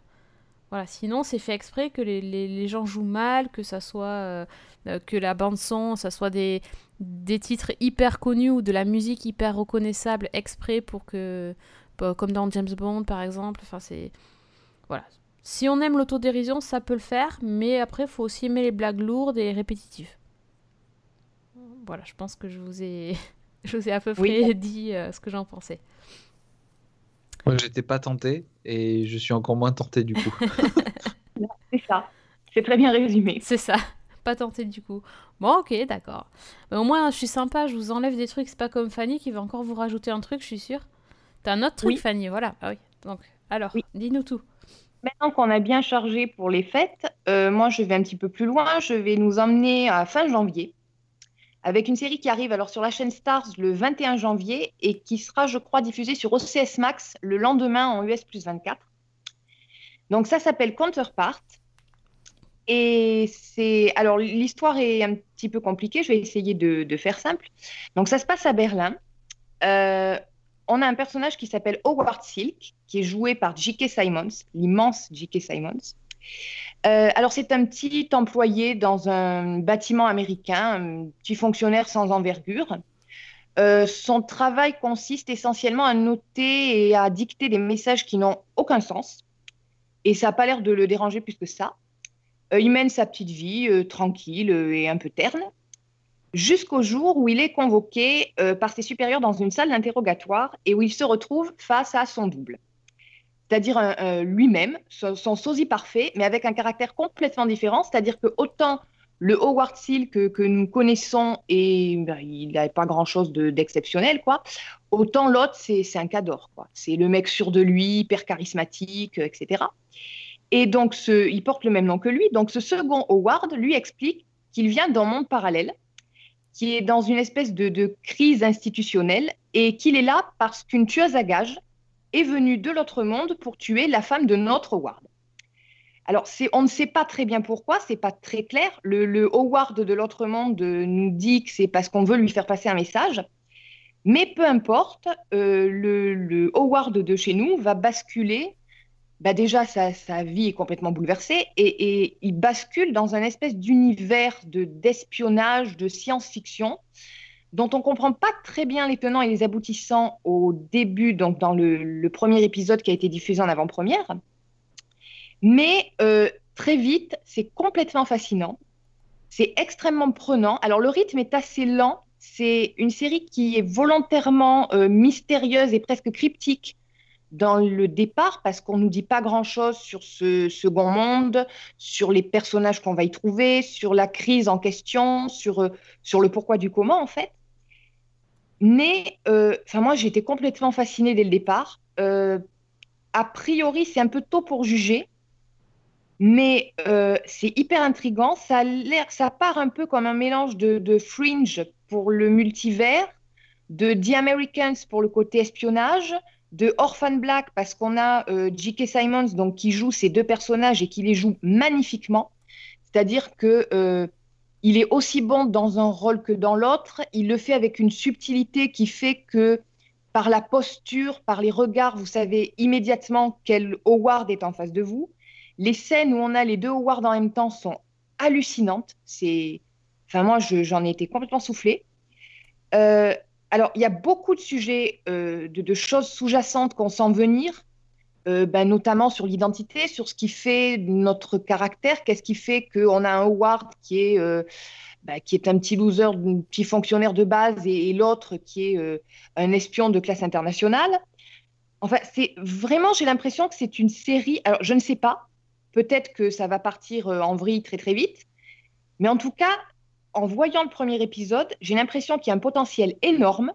Voilà, sinon c'est fait exprès que les, les- les gens jouent mal, que ça soit euh, euh, que la bande son, ça soit des, des titres hyper connus ou de la musique hyper reconnaissable exprès pour que bah, comme dans James Bond par exemple, enfin c'est voilà. Si on aime l'autodérision, ça peut le faire, mais après il faut aussi aimer les blagues lourdes et répétitives. Voilà, je pense que je vous ai je vous ai à peu Oui. près dit euh, ce que j'en pensais. Moi, j'étais pas tenté et je suis encore moins tenté du coup. C'est ça. C'est très bien résumé. C'est ça. Pas tenté du coup. Bon, ok, d'accord. Mais au moins, je suis sympa, je vous enlève des trucs. C'est pas comme Fanny qui va encore vous rajouter un truc, je suis sûre. T'as un autre truc, Oui. Fanny, voilà. Ah oui. Donc, alors, Oui. dis-nous tout. Maintenant qu'on a bien chargé pour les fêtes, euh, moi je vais un petit peu plus loin. Je vais nous emmener à fin janvier avec une série qui arrive alors sur la chaîne Stars le 21 janvier et qui sera, je crois, diffusée sur OCS Max le lendemain en US plus 24. Donc ça s'appelle Counterpart. Et c'est alors l'histoire est un petit peu compliquée. Je vais essayer de, faire simple. Donc ça se passe à Berlin. Euh, on a un personnage qui s'appelle Howard Silk, qui est joué par J.K. Simons, l'immense J.K. Simons. Euh, alors, c'est un petit employé dans un bâtiment américain, un petit fonctionnaire sans envergure. Euh, son travail consiste essentiellement à noter et à dicter des messages qui n'ont aucun sens. Et ça n'a pas l'air de le déranger plus que ça. Euh, il mène sa petite vie tranquille et un peu terne jusqu'au jour où il est convoqué par ses supérieurs dans une salle d'interrogatoire et où il se retrouve face à son double. C'est-à-dire un- un lui-même, son, sosie parfait, mais avec un caractère complètement différent. C'est-à-dire que autant le Howard Seal que, nous connaissons, et ben, il n'a pas grand-chose de- d'exceptionnel, quoi. Autant l'autre, c'est un cador, quoi. C'est le mec sûr de lui, hyper charismatique, euh, etc. Et donc, il porte le même nom que lui. Donc, ce second Howard lui explique qu'il vient d'un monde parallèle qui est dans une espèce de, de crise institutionnelle et qu'il est là parce qu'une tueuse à gages est venue de l'autre monde pour tuer la femme de notre Howard. Alors, on ne sait pas très bien pourquoi, c'est pas très clair. Le, Howard de l'autre monde nous dit que c'est parce qu'on veut lui faire passer un message, Mais peu importe, euh, le, Howard de chez nous va basculer. Bah déjà, sa, vie est complètement bouleversée et, et il bascule dans un espèce d'univers de d'espionnage, de science-fiction, dont on comprend pas très bien les tenants et les aboutissants au début, donc dans le, le premier épisode qui a été diffusé en avant-première. Mais euh, très vite, c'est complètement fascinant. C'est extrêmement prenant. Alors le rythme est assez lent. C'est une série qui est volontairement euh, mystérieuse et presque cryptique dans le départ parce qu'on nous dit pas grand-chose sur ce second monde, sur les personnages qu'on va y trouver, sur la crise en question, sur, euh, sur le pourquoi du comment en fait. Mais euh, moi été complètement fascinée dès le départ. Euh, a priori c'est un peu tôt pour juger, mais c'est hyper intriguant. Ça a ça part un peu comme un mélange de, de Fringe pour le multivers, de The Americans pour le côté espionnage, de Orphan Black parce qu'on a euh, J.K. Simons donc qui joue ces deux personnages et qui les joue magnifiquement. C'est-à-dire que euh, il est aussi bon dans un rôle que dans l'autre. Il le fait avec une subtilité qui fait que par la posture, par les regards, vous savez immédiatement quel Howard est en face de vous. Les scènes où on a les deux Howard en même temps sont hallucinantes. C'est, enfin moi, je- j'en ai été complètement soufflée. Euh, alors, il y a beaucoup de sujets, euh, de, choses sous-jacentes qu'on sent venir, euh, ben, notamment sur l'identité, sur ce qui fait notre caractère, qu'est-ce qui fait qu'on a un Howard qui est, euh, ben, qui est un petit loser, un petit fonctionnaire de base, et, et l'autre qui est un espion de classe internationale? Enfin, c'est vraiment, j'ai l'impression que c'est une série. Alors, je ne sais pas, peut-être que ça va partir en vrille très très vite, mais en tout cas, en voyant le premier épisode, j'ai l'impression qu'il y a un potentiel énorme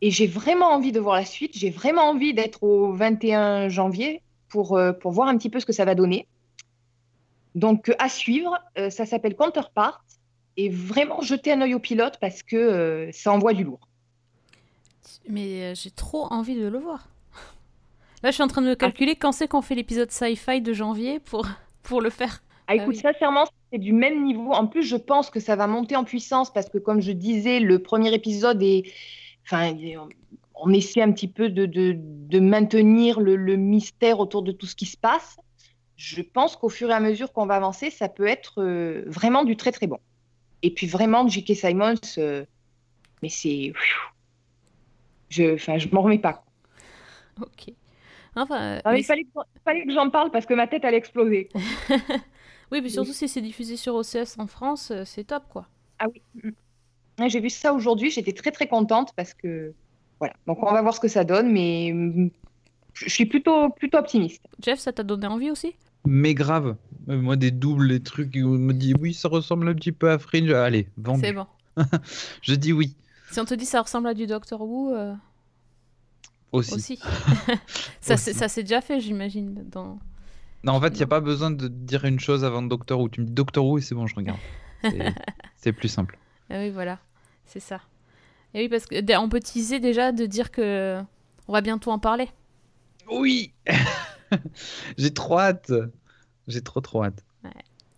et j'ai vraiment envie de voir la suite. J'ai vraiment envie d'être au 21 janvier pour, euh, pour voir un petit peu ce que ça va donner. Donc, euh, à suivre, euh, ça s'appelle Counterpart et vraiment jeter un œil au pilote parce que ça envoie du lourd. Mais j'ai trop envie de le voir. Là, je suis en train de calculer quand c'est qu'on fait l'épisode sci-fi de janvier pour, pour le faire. Ah, écoute, oui. sincèrement, c'est du même niveau. En plus, je pense que ça va monter en puissance parce que, comme je disais, le premier épisode est. Enfin, on essaie un petit peu de, de, de maintenir le, le mystère autour de tout ce qui se passe. Je pense qu'au fur et à mesure qu'on va avancer, ça peut être euh, vraiment du très très bon. Et puis vraiment, J.K. Simons, euh, mais c'est. Je, enfin, je m'en remets pas. Ok. Enfin, euh, Non, mais mais il fallait que, il fallait que j'en parle parce que ma tête allait exploser. Oui, mais surtout si c'est diffusé sur OCS en France, euh, c'est top quoi. Ah oui. Mm. J'ai vu ça aujourd'hui, j'étais très très contente parce que voilà. Donc on va voir ce que ça donne, mais mm, je suis plutôt plutôt optimiste. Jeff, ça t'a donné envie aussi? Mais grave. Euh, Moi, des doubles, des trucs, où on me dit oui, ça ressemble un petit peu à Fringe. Allez, vendu. C'est bon. Je dis oui. Si on te dit ça ressemble à du Doctor Who, euh, Aussi. aussi. ça, Aussi. c'est- ça s'est déjà fait, j'imagine. Dans... Non, en fait, il n'y a pas besoin de dire une chose avant Doctor Who. Tu me dis Doctor Who et c'est bon, je regarde. C'est- plus simple. Ah oui, voilà, c'est ça. Et oui, parce que d- on peut teaser déjà de dire que on va bientôt en parler. Oui J'ai trop hâte. J'ai trop trop hâte.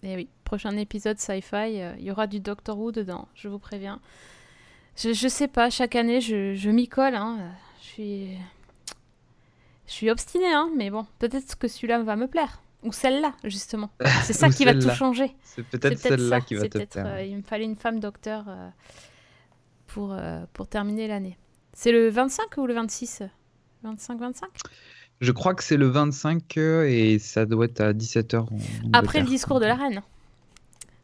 Et oui, prochain épisode sci-fi, euh, il y aura du Doctor Who dedans, je vous préviens. Je, je sais pas, chaque année je, je m'y colle, hein. Je suis. Je suis obstinée, hein, mais bon, peut-être que celui-là va me plaire. Ou celle-là, justement. C'est ça qui va tout changer. C'est peut-être celle-là qui va te plaire. euh, il me fallait une femme docteur euh, pour, euh, pour terminer l'année. C'est le 25 ou le 26 25-25 Je crois que c'est le 5 euh, et ça doit être à 17h. Après le discours de la reine.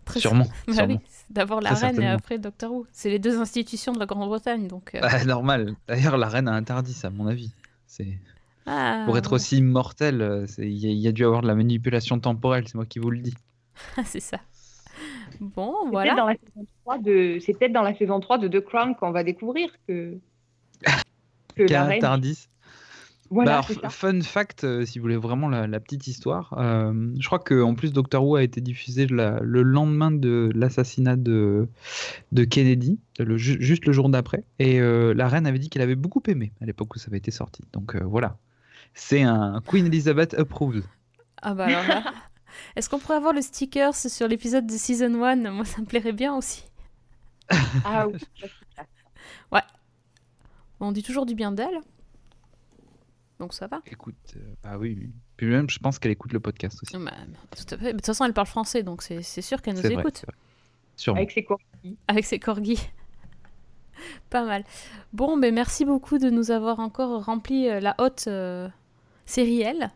Très Sûrement. Bah sûrement. oui, c'est d'abord la Très reine et après Doctor Who. C'est les deux institutions de la Grande-Bretagne, donc. Bah, normal. D'ailleurs, la reine a interdit ça, à mon avis. C'est ah, pour être aussi immortel, euh, il y, a- il y a dû avoir de la manipulation temporelle. C'est moi qui vous le dis. c'est ça. Bon, voilà. peut-être dans la saison 3 de c'est peut-être dans la saison 3 de The Crown qu'on va découvrir que que la reine. interdit. Voilà, Bah, ça. fun fact, euh, si vous voulez vraiment la, la petite histoire, euh, je crois que en plus Doctor Who a été diffusé la- le lendemain de l'assassinat de, de Kennedy, le, juste le jour d'après, et euh, la reine avait dit qu'elle avait beaucoup aimé à l'époque où ça avait été sorti. Donc euh, voilà, c'est un Queen Elizabeth approved. Ah bah alors là. Est-ce qu'on pourrait avoir le sticker sur l'épisode de Season 1 Moi, ça me plairait bien aussi. Ah oui, ça. On dit toujours du bien d'elle. Donc ça va. Écoute, euh, bah oui, oui. Puis même, je pense qu'elle écoute le podcast aussi. Bah, tout à fait. De toute façon, elle parle français, donc c'est c'est sûr qu'elle nous C'est vrai, écoute. c'est vrai. Sûrement. Avec ses corps. Avec ses corgis. Pas mal. Bon, mais merci beaucoup de nous avoir encore rempli euh, la haute euh, série L.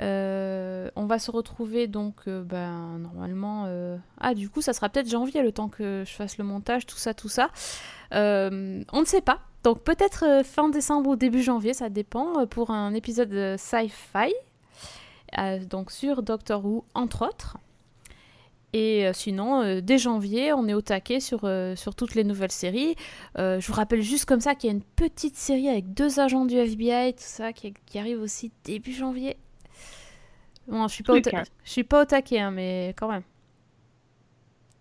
Euh, on va se retrouver donc, euh, ben, normalement. euh, Ah, du coup, ça sera peut-être janvier le temps que je fasse le montage, tout ça, tout ça. Euh, on ne sait pas. Donc, peut-être fin décembre ou début janvier, ça dépend, pour un épisode de sci-fi. donc, sur Doctor Who, entre autres. Et euh, sinon, euh, dès janvier, on est au taquet sur, euh, sur toutes les nouvelles séries. Euh, je vous rappelle juste comme ça qu'il y a une petite série avec deux agents du FBI, tout ça, qui, qui arrive aussi début janvier. Bon, je suis pas, au, Truc, ta- je suis pas au taquet, hein, mais quand même.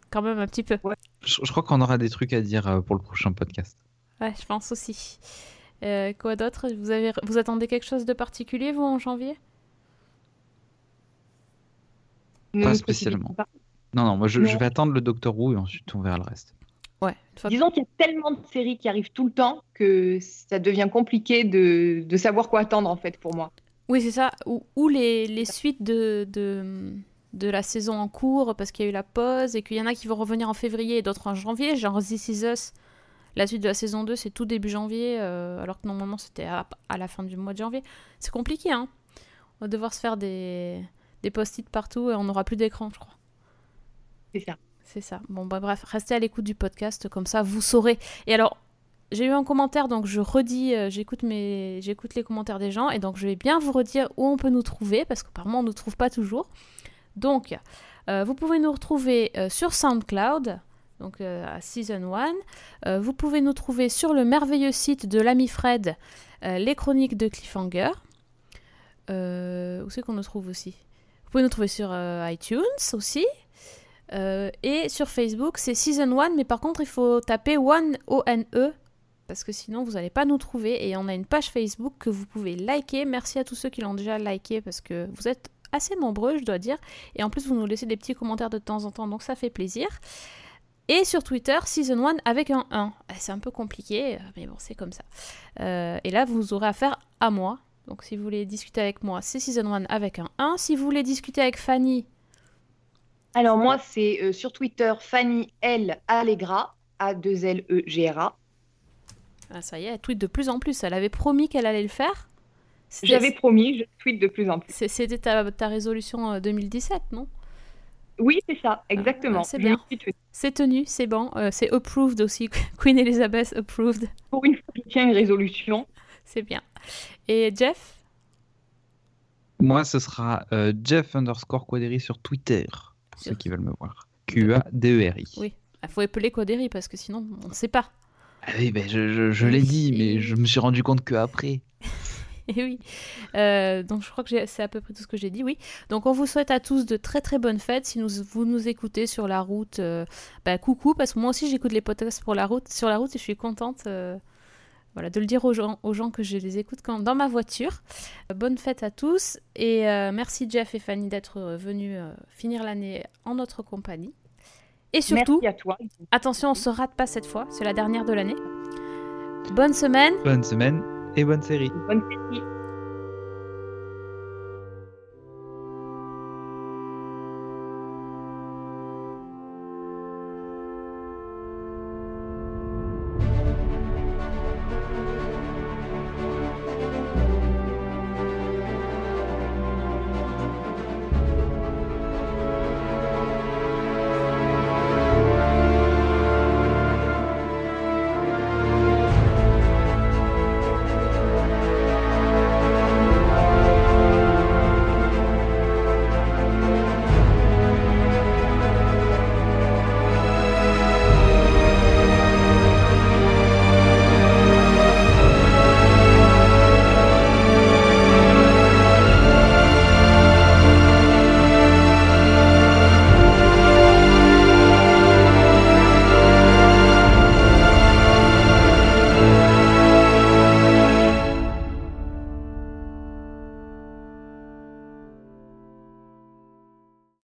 Quand même un petit peu. Je, je crois qu'on aura des trucs à dire pour le prochain podcast. Ouais, je pense aussi. Euh, quoi d'autre? Vous, avez, vous attendez quelque chose de particulier, vous, en janvier? Pas spécialement. Non, non, moi je, Non. je vais attendre le Doctor Who et ensuite on verra le reste. Ouais. Disons qu'il y a tellement de séries qui arrivent tout le temps que ça devient compliqué de, de savoir quoi attendre en fait pour moi. Oui, c'est ça. Ou, ou les, les suites de, de, de la saison en cours, parce qu'il y a eu la pause, et qu'il y en a qui vont revenir en février et d'autres en janvier, genre This Is Us. La suite de la saison 2, c'est tout début janvier, euh, alors que normalement c'était à, à la fin du mois de janvier. C'est compliqué, hein On va devoir se faire des, des post-it partout et on n'aura plus d'écran, je crois. C'est ça. C'est ça. Bon, bah bref, restez à l'écoute du podcast, comme ça vous saurez. Et alors, j'ai eu un commentaire, donc je redis, euh, j'écoute mes, j'écoute les commentaires des gens, et donc je vais bien vous redire où on peut nous trouver, parce qu'apparemment on ne nous trouve pas toujours. Donc, euh, vous pouvez nous retrouver euh, sur SoundCloud, donc à Season 1. Euh, vous pouvez nous trouver sur le merveilleux site de l'ami Fred, les chroniques de Cliffhanger. Où c'est qu'on nous trouve aussi? Vous pouvez nous trouver sur iTunes aussi. Euh, et sur Facebook, c'est Season 1, mais par contre, il faut taper One O-N-E, parce que sinon, vous n'allez pas nous trouver. Et on a une page Facebook que vous pouvez liker. Merci à tous ceux qui l'ont déjà liké, parce que vous êtes assez nombreux, je dois dire. Et en plus, vous nous laissez des petits commentaires de temps en temps, donc ça fait plaisir. Et sur Twitter, Season 1 avec un 1. Eh, C'est un peu compliqué, mais bon, c'est comme ça. Euh, et là, vous aurez affaire à moi. Donc si vous voulez discuter avec moi, c'est Season 1 avec un 1. Si vous voulez discuter avec Fanny, Alors moi c'est euh, sur Twitter Fanny L Allegra A 2 L E G R A. Ah, ça y est, elle tweet de plus en plus. Elle avait promis qu'elle allait le faire. J'avais promis, je tweete de plus en plus. c'est- C'était ta, ta résolution euh, 2017, non? Oui, c'est ça, exactement. ah, c'est Je bien. C'est tenu, c'est bon. Euh, c'est approved aussi. Queen Elizabeth approved. Pour une fois, je tiens une résolution. C'est bien. Et Jeff? Moi, ce sera euh, Jeff underscore Quaderi sur Twitter, pour ceux qui veulent me voir. Q-A-D-E-R-I. Oui. Il faut épeler Codéry parce que sinon, on ne sait pas. Ah oui, ben, je, je- je l'ai dit, mais je me suis rendu compte que après. Et oui. Euh, donc je crois que c'est à peu près tout ce que j'ai dit, oui. Donc on vous souhaite à tous de très très bonnes fêtes. Si nous, vous nous écoutez sur la route, euh, bah, coucou, parce que moi aussi j'écoute les podcasts pour la route, sur la route et je suis contente euh, voilà, de le dire aux gens, aux gens que je les écoute quand, dans ma voiture. Euh, bonne fête à tous et euh, merci Jeff et Fanny d'être euh, venus euh, finir l'année en notre compagnie. Et surtout, Merci à toi. attention, on se rate pas cette fois, c'est la dernière de l'année. Bonne semaine Bonne semaine et bonne série. Bonne série.